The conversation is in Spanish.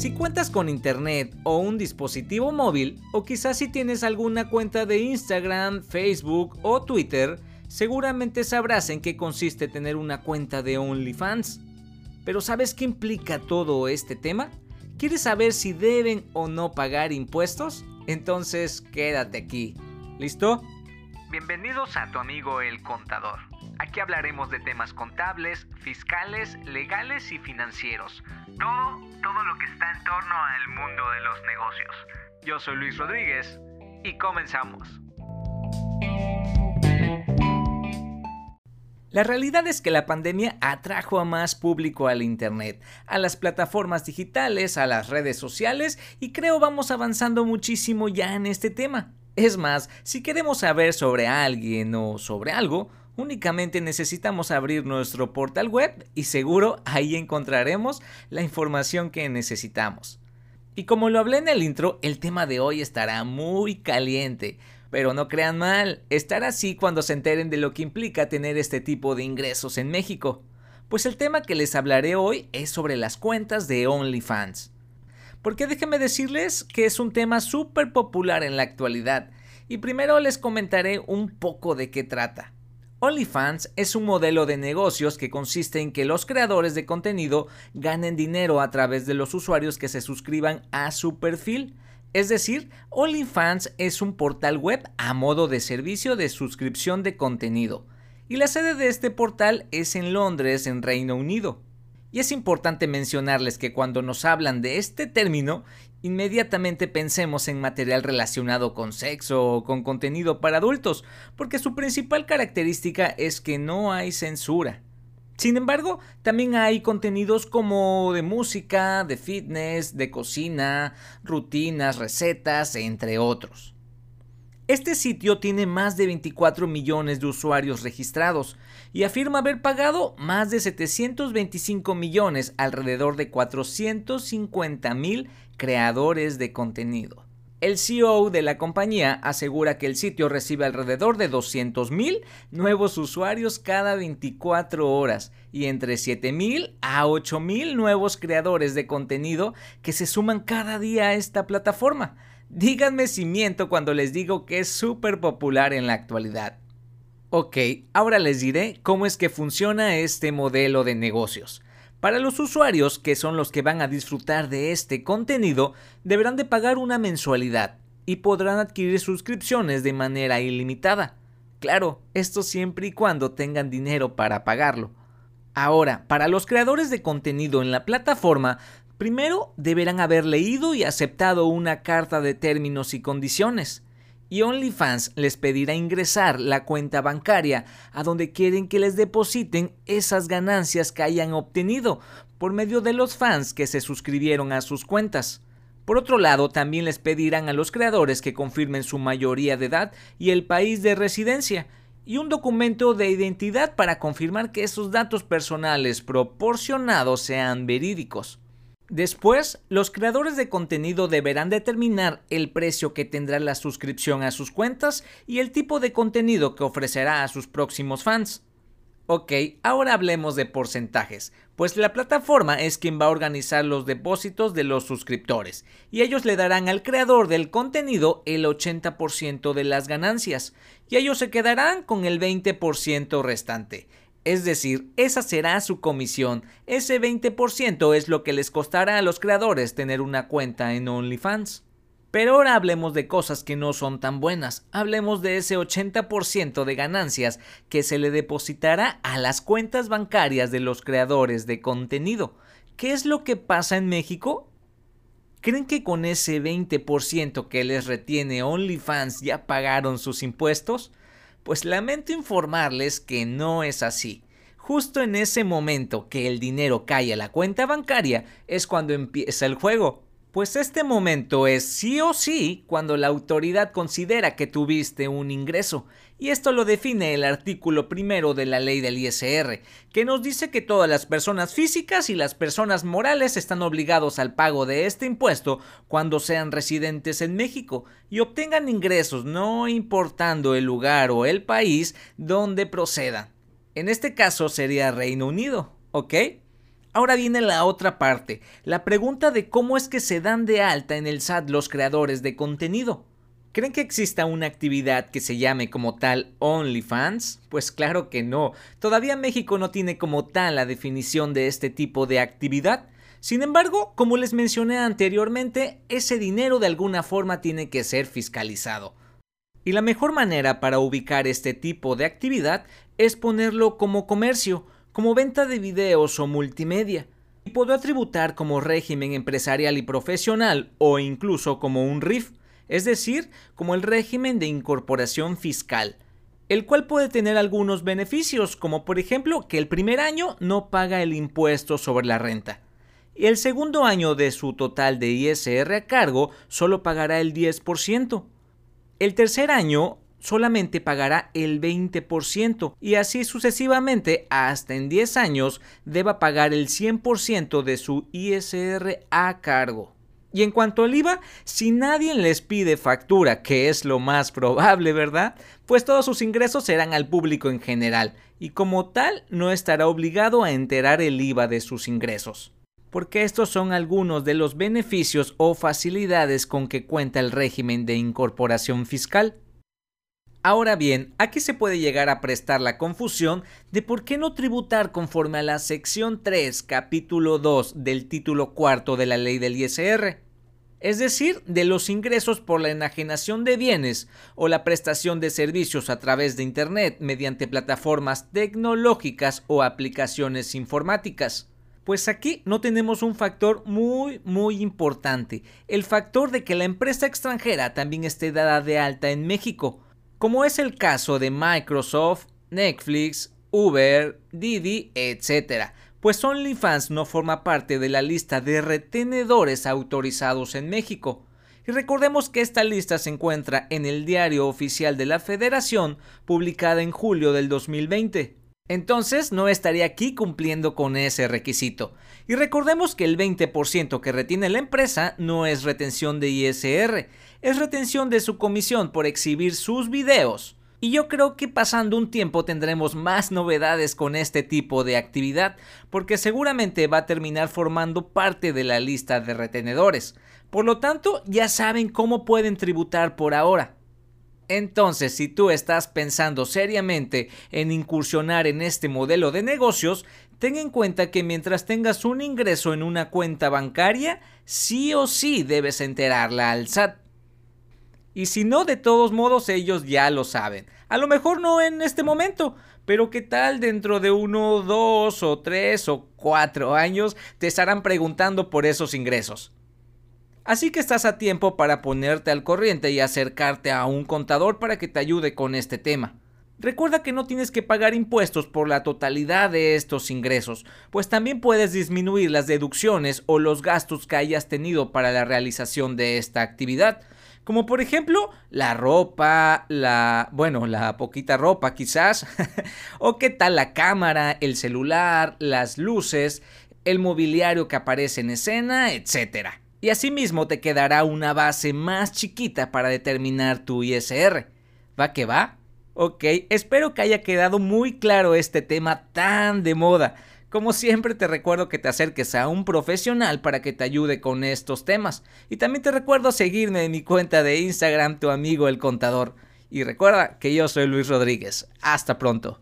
Si cuentas con internet o un dispositivo móvil, o quizás si tienes alguna cuenta de Instagram, Facebook o Twitter, seguramente sabrás en qué consiste tener una cuenta de OnlyFans. Pero ¿sabes qué implica todo este tema? ¿Quieres saber si deben o no pagar impuestos? Entonces quédate aquí. ¿Listo? Bienvenidos a tu amigo el contador. Aquí hablaremos de temas contables, fiscales, legales y financieros. Todo, lo que está en torno al mundo de los negocios. Yo soy Luis Rodríguez y comenzamos. La realidad es que la pandemia atrajo a más público al Internet, a las plataformas digitales, a las redes sociales y creo vamos avanzando muchísimo ya en este tema. Es más, si queremos saber sobre alguien o sobre algo, únicamente necesitamos abrir nuestro portal web y seguro ahí encontraremos la información que necesitamos. Y como lo hablé en el intro, el tema de hoy estará muy caliente. Pero no crean mal, estará así cuando se enteren de lo que implica tener este tipo de ingresos en México. Pues el tema que les hablaré hoy es sobre las cuentas de OnlyFans porque déjenme decirles que es un tema súper popular en la actualidad, y primero les comentaré un poco de qué trata. OnlyFans es un modelo de negocios que consiste en que los creadores de contenido ganen dinero a través de los usuarios que se suscriban a su perfil. Es decir, OnlyFans es un portal web a modo de servicio de suscripción de contenido. Y la sede de este portal es en Londres, en Reino Unido. Y es importante mencionarles que cuando nos hablan de este término, inmediatamente pensemos en material relacionado con sexo o con contenido para adultos, porque su principal característica es que no hay censura. Sin embargo, también hay contenidos como de música, de fitness, de cocina, rutinas, recetas, entre otros. Este sitio tiene más de 24 millones de usuarios registrados y afirma haber pagado más de 725 millones, alrededor de 450 mil creadores de contenido. El CEO de la compañía asegura que el sitio recibe alrededor de 200 mil nuevos usuarios cada 24 horas y entre 7 mil a 8 mil nuevos creadores de contenido que se suman cada día a esta plataforma Díganme si miento cuando les digo que es súper popular en la actualidad. Ok, ahora les diré cómo es que funciona este modelo de negocios. Para los usuarios, que son los que van a disfrutar de este contenido, deberán de pagar una mensualidad y podrán adquirir suscripciones de manera ilimitada. Claro, esto siempre y cuando tengan dinero para pagarlo. Ahora, para los creadores de contenido en la plataforma, Primero, deberán haber leído y aceptado una carta de términos y condiciones. Y OnlyFans les pedirá ingresar la cuenta bancaria a donde quieren que les depositen esas ganancias que hayan obtenido por medio de los fans que se suscribieron a sus cuentas. Por otro lado, también les pedirán a los creadores que confirmen su mayoría de edad y el país de residencia, y un documento de identidad para confirmar que esos datos personales proporcionados sean verídicos. Después, los creadores de contenido deberán determinar el precio que tendrá la suscripción a sus cuentas y el tipo de contenido que ofrecerá a sus próximos fans. Ok, ahora hablemos de porcentajes, pues la plataforma es quien va a organizar los depósitos de los suscriptores, y ellos le darán al creador del contenido el 80% de las ganancias, y ellos se quedarán con el 20% restante. Es decir, esa será su comisión. Ese 20% es lo que les costará a los creadores tener una cuenta en OnlyFans. Pero ahora hablemos de cosas que no son tan buenas. Hablemos de ese 80% de ganancias que se le depositará a las cuentas bancarias de los creadores de contenido. ¿Qué es lo que pasa en México? ¿Creen que con ese 20% que les retiene OnlyFans ya pagaron sus impuestos? Pues lamento informarles que no es así. Justo en ese momento que el dinero cae a la cuenta bancaria es cuando empieza el juego. Pues este momento es sí o sí cuando la autoridad considera que tuviste un ingreso, y esto lo define el artículo primero de la ley del ISR, que nos dice que todas las personas físicas y las personas morales están obligados al pago de este impuesto cuando sean residentes en México y obtengan ingresos no importando el lugar o el país donde procedan. En este caso sería Reino Unido, ¿ok? Ahora viene la otra parte, la pregunta de cómo es que se dan de alta en el SAT los creadores de contenido. ¿Creen que exista una actividad que se llame como tal OnlyFans? Pues claro que no. Todavía México no tiene como tal la definición de este tipo de actividad. Sin embargo, como les mencioné anteriormente, ese dinero de alguna forma tiene que ser fiscalizado. Y la mejor manera para ubicar este tipo de actividad es ponerlo como comercio, como venta de videos o multimedia. Y puedo tributar como régimen empresarial y profesional o incluso como un RIF es decir, como el régimen de incorporación fiscal, el cual puede tener algunos beneficios, como por ejemplo que el primer año no paga el impuesto sobre la renta. Y el segundo año de su total de ISR a cargo solo pagará el 10%. El tercer año solamente pagará el 20% y así sucesivamente hasta en 10 años deba pagar el 100% de su ISR a cargo. Y en cuanto al IVA, si nadie les pide factura, que es lo más probable, ¿verdad? Pues todos sus ingresos serán al público en general, y como tal no estará obligado a enterar el IVA de sus ingresos. Porque estos son algunos de los beneficios o facilidades con que cuenta el régimen de incorporación fiscal. Ahora bien, aquí se puede llegar a prestar la confusión de por qué no tributar conforme a la sección 3, capítulo 2 del título cuarto de la ley del ISR, es decir, de los ingresos por la enajenación de bienes o la prestación de servicios a través de Internet mediante plataformas tecnológicas o aplicaciones informáticas. Pues aquí no tenemos un factor muy muy importante, el factor de que la empresa extranjera también esté dada de alta en México, como es el caso de Microsoft, Netflix, Uber, Didi, etc. Pues OnlyFans no forma parte de la lista de retenedores autorizados en México. Y recordemos que esta lista se encuentra en el Diario Oficial de la Federación, publicada en julio del 2020. Entonces no estaría aquí cumpliendo con ese requisito. Y recordemos que el 20% que retiene la empresa no es retención de ISR, es retención de su comisión por exhibir sus videos. Y yo creo que pasando un tiempo tendremos más novedades con este tipo de actividad, porque seguramente va a terminar formando parte de la lista de retenedores. Por lo tanto, ya saben cómo pueden tributar por ahora. Entonces, si tú estás pensando seriamente en incursionar en este modelo de negocios, ten en cuenta que mientras tengas un ingreso en una cuenta bancaria, sí o sí debes enterarla al SAT. Y si no, de todos modos ellos ya lo saben. A lo mejor no en este momento, pero qué tal dentro de uno, dos o tres o cuatro años te estarán preguntando por esos ingresos. Así que estás a tiempo para ponerte al corriente y acercarte a un contador para que te ayude con este tema. Recuerda que no tienes que pagar impuestos por la totalidad de estos ingresos, pues también puedes disminuir las deducciones o los gastos que hayas tenido para la realización de esta actividad, como por ejemplo la ropa, la, bueno, la poquita ropa quizás, o qué tal la cámara, el celular, las luces, el mobiliario que aparece en escena, etcétera y asimismo te quedará una base más chiquita para determinar tu ISR. ¿Va que va? Ok, espero que haya quedado muy claro este tema tan de moda. Como siempre te recuerdo que te acerques a un profesional para que te ayude con estos temas. Y también te recuerdo seguirme en mi cuenta de Instagram, tu amigo el contador. Y recuerda que yo soy Luis Rodríguez. Hasta pronto.